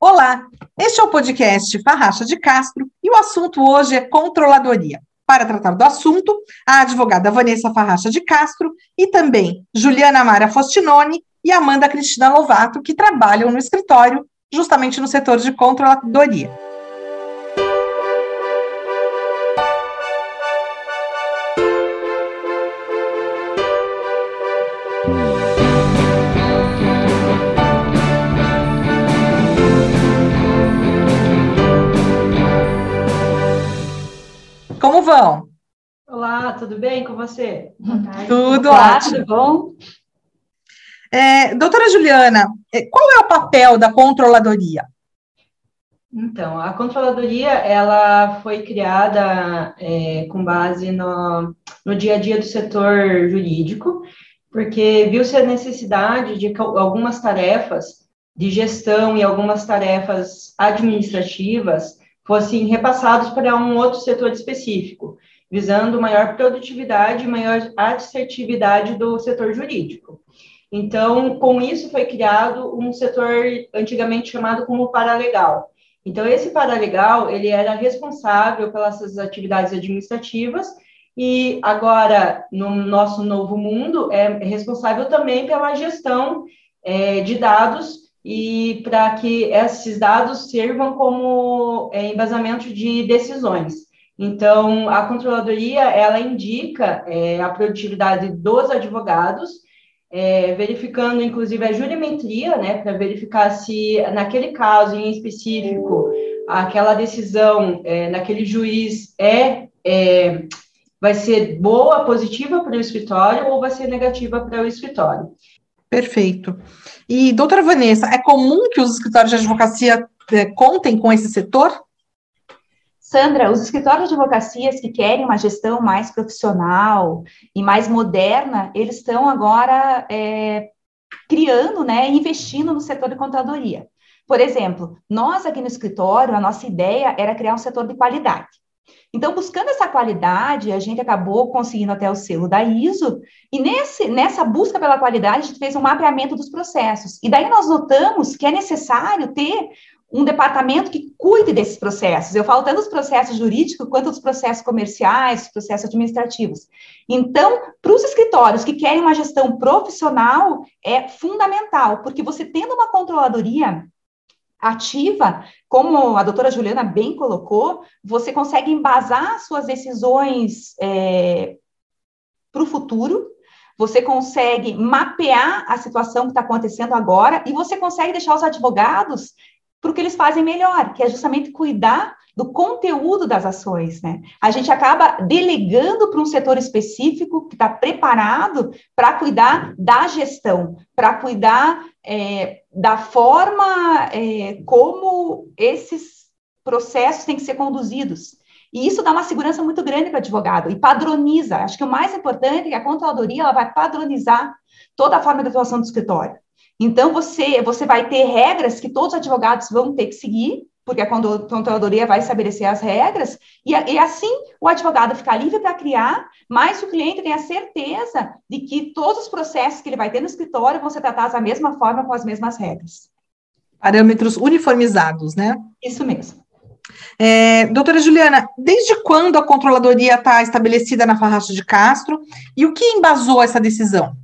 Olá, este é o podcast Farracha de Castro e o assunto hoje é controladoria. Para tratar do assunto, a advogada Vanessa Farracha de Castro e também Juliana Mara Fostinoni e Amanda Cristina Lovato, que trabalham no escritório justamente no setor de controladoria. Como vão? Olá, tudo bem com você? Tudo Olá, ótimo. Tudo bom? É, doutora Juliana, é, qual é o papel da controladoria? Então, a controladoria, ela foi criada é, com base no, no dia a dia do setor jurídico, porque viu-se a necessidade de algumas tarefas de gestão e algumas tarefas administrativas fossem repassados para um outro setor específico, visando maior produtividade e maior assertividade do setor jurídico. Então, com isso foi criado um setor antigamente chamado como paralegal. Então, esse paralegal, ele era responsável pelas atividades administrativas e agora, no nosso novo mundo, é responsável também pela gestão é, de dados e para que esses dados sirvam como é, embasamento de decisões. Então, a controladoria, ela indica é, a produtividade dos advogados, é, verificando, inclusive, a jurimetria, né, para verificar se, naquele caso em específico, aquela decisão é, naquele juiz é, é vai ser boa, positiva para o escritório ou vai ser negativa para o escritório. Perfeito. E, doutora Vanessa, é comum que os escritórios de advocacia é, contem com esse setor? Sandra, os escritórios de advocacias que querem uma gestão mais profissional e mais moderna, eles estão agora é, criando, né, investindo no setor de contadoria. Por exemplo, nós aqui no escritório, a nossa ideia era criar um setor de qualidade. Então, buscando essa qualidade, a gente acabou conseguindo até o selo da ISO, e nesse, nessa busca pela qualidade, a gente fez um mapeamento dos processos. E daí nós notamos que é necessário ter um departamento que cuide desses processos. Eu falo tanto dos processos jurídicos quanto dos processos comerciais, processos administrativos. Então, para os escritórios que querem uma gestão profissional, é fundamental, porque você tendo uma controladoria ativa, como a doutora Juliana bem colocou, você consegue embasar suas decisões é, para o futuro, você consegue mapear a situação que está acontecendo agora e você consegue deixar os advogados para o que eles fazem melhor, que é justamente cuidar do conteúdo das ações, né? A gente acaba delegando para um setor específico que está preparado para cuidar da gestão, para cuidar é, da forma é, como esses processos têm que ser conduzidos. E isso dá uma segurança muito grande para o advogado e padroniza. Acho que o mais importante é que a controladoria ela vai padronizar toda a forma de atuação do escritório. Então, você, você vai ter regras que todos os advogados vão ter que seguir, porque a controladoria vai estabelecer as regras, e, e assim o advogado fica livre para criar, mas o cliente tem a certeza de que todos os processos que ele vai ter no escritório vão ser tratados da mesma forma, com as mesmas regras. Parâmetros uniformizados, né? Isso mesmo. É, doutora Juliana, desde quando a controladoria está estabelecida na Farracha de Castro e o que embasou essa decisão?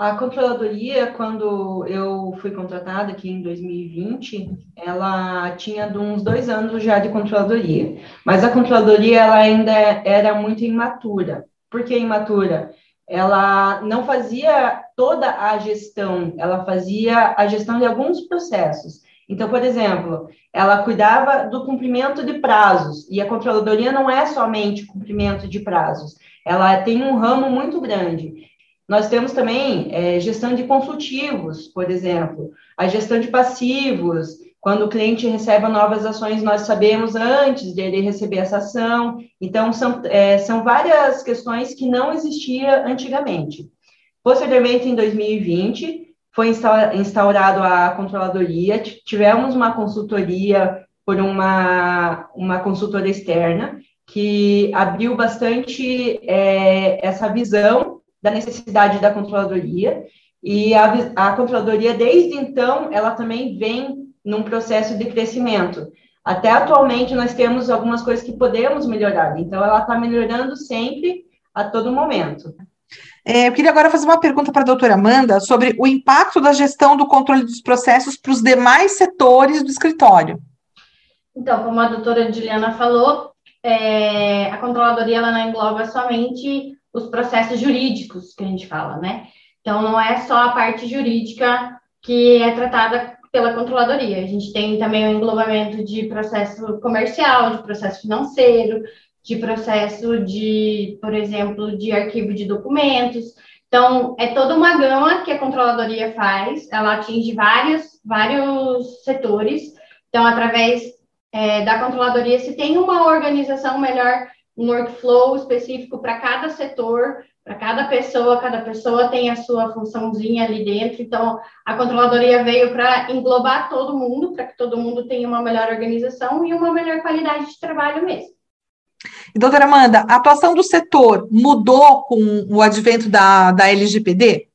A controladoria, quando eu fui contratada aqui em 2020, ela tinha uns dois anos já de controladoria, mas a controladoria ela ainda era muito imatura. Por que imatura? Ela não fazia toda a gestão, ela fazia a gestão de alguns processos. Então, por exemplo, ela cuidava do cumprimento de prazos, e a controladoria não é somente cumprimento de prazos, ela tem um ramo muito grande. Nós temos também é, gestão de consultivos, por exemplo, a gestão de passivos. Quando o cliente recebe novas ações, nós sabemos antes de ele receber essa ação. Então, são, é, são várias questões que não existia antigamente. Posteriormente, em 2020, foi instaurado a controladoria, tivemos uma consultoria por uma, uma consultora externa, que abriu bastante é, essa visão da necessidade da controladoria, e a, a controladoria, desde então, ela também vem num processo de crescimento. Até atualmente nós temos algumas coisas que podemos melhorar, então ela está melhorando sempre, a todo momento. É, eu queria agora fazer uma pergunta para a doutora Amanda sobre o impacto da gestão do controle dos processos para os demais setores do escritório. Então, como a doutora Juliana falou, é, a controladoria ela não engloba somente os processos jurídicos que a gente fala, né? Então, não é só a parte jurídica que é tratada pela controladoria. A gente tem também o englobamento de processo comercial, de processo financeiro, de processo de, por exemplo, de arquivo de documentos. Então, é toda uma gama que a controladoria faz, ela atinge vários, vários setores. Então, através é, da controladoria, se tem uma organização melhor, um workflow específico para cada setor, para cada pessoa, cada pessoa tem a sua funçãozinha ali dentro. Então, a controladoria veio para englobar todo mundo, para que todo mundo tenha uma melhor organização e uma melhor qualidade de trabalho mesmo. E, doutora Amanda, a atuação do setor mudou com o advento da, da LGPD,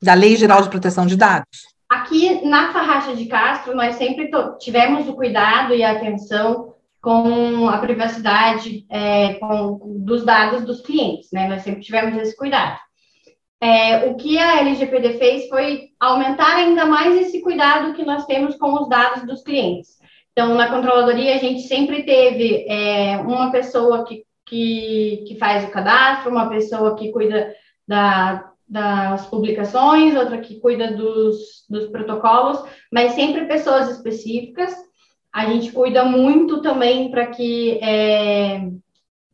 da Lei Geral de Proteção de Dados? Aqui na Farracha de Castro, nós sempre tivemos o cuidado e a atenção com a privacidade é, com, dos dados dos clientes, né? Nós sempre tivemos esse cuidado. É, o que a LGPD fez foi aumentar ainda mais esse cuidado que nós temos com os dados dos clientes. Então, na controladoria, a gente sempre teve é, uma pessoa que, que, que, faz o cadastro, uma pessoa que cuida da, das publicações, outra que cuida dos, dos protocolos, mas sempre pessoas específicas. A gente cuida muito também para que é,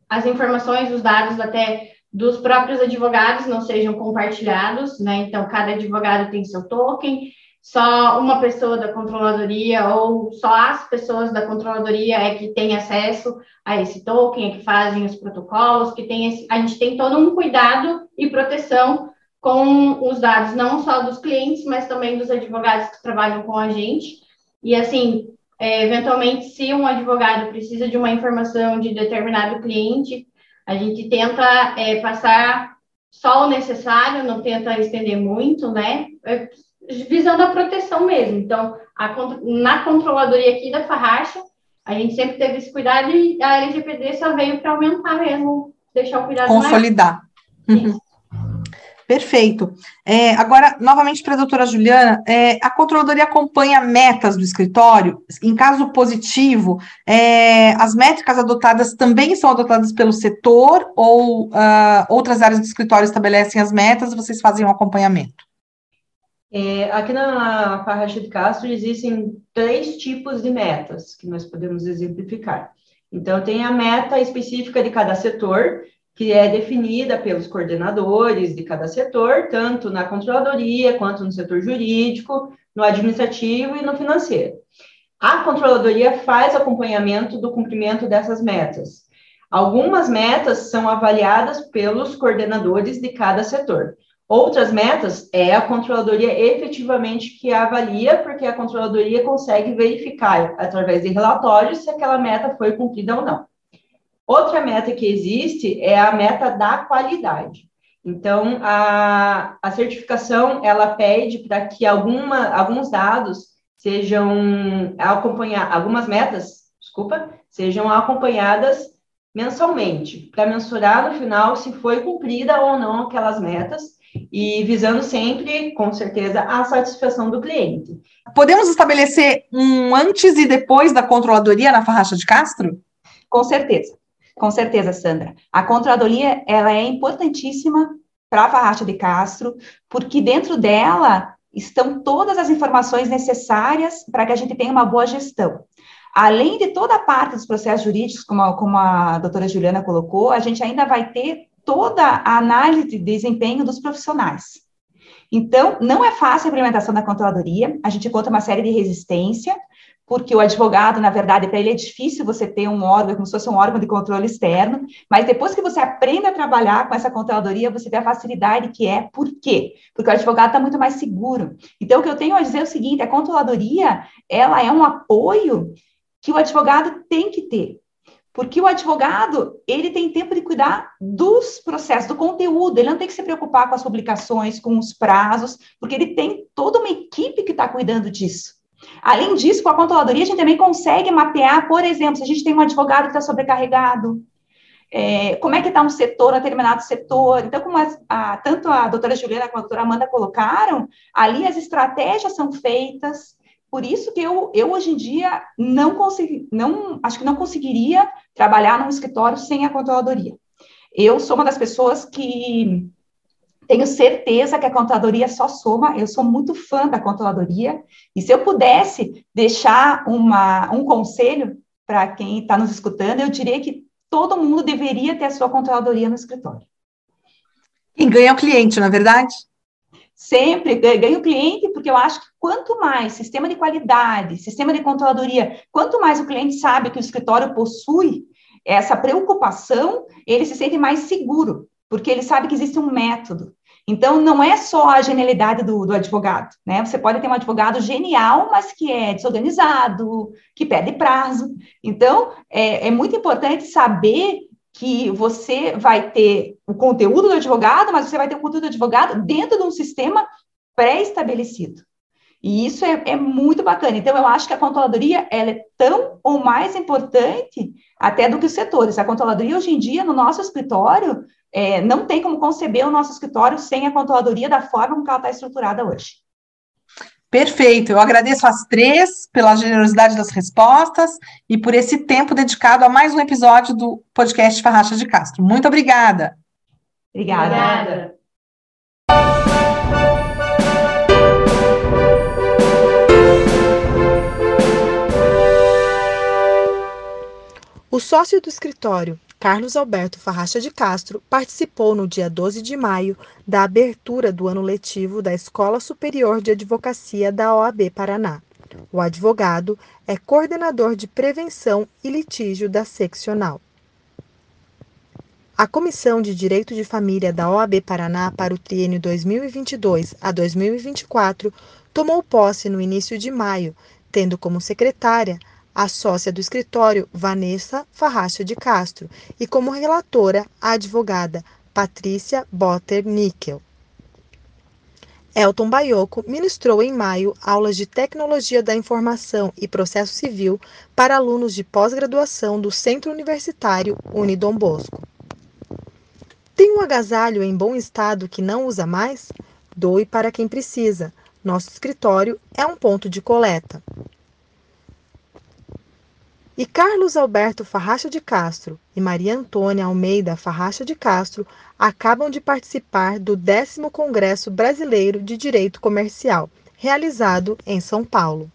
as informações, os dados até dos próprios advogados não sejam compartilhados, né? Então, cada advogado tem seu token, só uma pessoa da controladoria ou só as pessoas da controladoria é que têm acesso a esse token, é que fazem os protocolos, que tem esse, a gente tem todo um cuidado e proteção com os dados não só dos clientes, mas também dos advogados que trabalham com a gente. E assim, é, eventualmente, se um advogado precisa de uma informação de determinado cliente, a gente tenta é, passar só o necessário, não tenta estender muito, né? É, visando a proteção mesmo. Então, a, na controladoria aqui da Farracha, a gente sempre teve esse cuidado e a LGPD só veio para aumentar mesmo, deixar o cuidado Consolidar. Uhum. Perfeito. É, agora, novamente para a doutora Juliana, é, a controladoria acompanha metas do escritório. Em caso positivo, é, as métricas adotadas também são adotadas pelo setor ou uh, outras áreas do escritório estabelecem as metas e vocês fazem um acompanhamento? É, aqui na Farracha de Castro existem três tipos de metas que nós podemos exemplificar. Então, tem a meta específica de cada setor, que é definida pelos coordenadores de cada setor, tanto na controladoria, quanto no setor jurídico, no administrativo e no financeiro. A controladoria faz acompanhamento do cumprimento dessas metas. Algumas metas são avaliadas pelos coordenadores de cada setor. Outras metas é a controladoria efetivamente que avalia, porque a controladoria consegue verificar através de relatórios se aquela meta foi cumprida ou não. Outra meta que existe é a meta da qualidade. Então, a, a certificação, ela pede para que alguma, alguns dados sejam acompanhados, algumas metas, desculpa, sejam acompanhadas mensalmente, para mensurar no final se foi cumprida ou não aquelas metas e visando sempre, com certeza, a satisfação do cliente. Podemos estabelecer um antes e depois da controladoria na Farracha de Castro? Com certeza, com certeza, Sandra. A controladoria ela é importantíssima para a Farracha de Castro, porque dentro dela estão todas as informações necessárias para que a gente tenha uma boa gestão. Além de toda a parte dos processos jurídicos, como a, como a doutora Juliana colocou, a gente ainda vai ter toda a análise de desempenho dos profissionais. Então, não é fácil a implementação da controladoria, a gente conta uma série de resistência, porque o advogado, na verdade, para ele é difícil você ter um órgão, como se fosse um órgão de controle externo, mas depois que você aprende a trabalhar com essa controladoria, você vê a facilidade que é. Por quê? Porque o advogado está muito mais seguro. Então, o que eu tenho a dizer é o seguinte, a controladoria, ela é um apoio que o advogado tem que ter. Porque o advogado, ele tem tempo de cuidar dos processos, do conteúdo, ele não tem que se preocupar com as publicações, com os prazos, porque ele tem toda uma equipe que está cuidando disso. Além disso, com a controladoria, a gente também consegue mapear, por exemplo, se a gente tem um advogado que está sobrecarregado, é, como é que está um setor, um determinado setor. Então, como a, a, tanto a doutora Juliana como a doutora Amanda colocaram, ali as estratégias são feitas, por isso que eu, eu hoje em dia não consegui, não, acho que não conseguiria trabalhar num escritório sem a controladoria. Eu sou uma das pessoas que tenho certeza que a controladoria só soma, eu sou muito fã da controladoria, e se eu pudesse deixar uma, um conselho para quem está nos escutando, eu diria que todo mundo deveria ter a sua controladoria no escritório. E ganha o cliente, na é verdade? Sempre ganho cliente, porque eu acho que quanto mais sistema de qualidade, sistema de controladoria, quanto mais o cliente sabe que o escritório possui essa preocupação, ele se sente mais seguro, porque ele sabe que existe um método. Então, não é só a genialidade do, do, advogado, né? Você pode ter um advogado genial, mas que é desorganizado, que perde prazo. Então, é, é muito importante saber que você vai ter o conteúdo do advogado, mas você vai ter o conteúdo do advogado dentro de um sistema pré-estabelecido. E isso é, é, muito bacana. Então, eu acho que a controladoria ela é tão ou mais importante até do que os setores. A controladoria, hoje em dia, no nosso escritório, é, não tem como conceber o nosso escritório sem a controladoria da forma como ela está estruturada hoje. Perfeito. Eu agradeço às três pela generosidade das respostas e por esse tempo dedicado a mais um episódio do podcast Farracha de Castro. Muito obrigada. Obrigada. obrigada. O sócio do escritório, Carlos Alberto Farracha de Castro, participou no dia 12 de maio da abertura do ano letivo da Escola Superior de Advocacia da OAB Paraná. O advogado é coordenador de prevenção e litígio da seccional. A Comissão de Direito de Família da OAB Paraná para o triênio 2022 a 2024 tomou posse no início de maio, tendo como secretária a sócia do escritório Vanessa Farracha de Castro e como relatora a advogada Patrícia Botter Níquel. Elton Baioco ministrou em maio aulas de Tecnologia da Informação e Processo Civil para alunos de pós-graduação do Centro Universitário Unidom Bosco. Tem um agasalho em bom estado que não usa mais? Doe para quem precisa. Nosso escritório é um ponto de coleta e Carlos Alberto Farracha de Castro e Maria Antônia Almeida Farracha de Castro acabam de participar do 10 Congresso Brasileiro de Direito Comercial, realizado em São Paulo.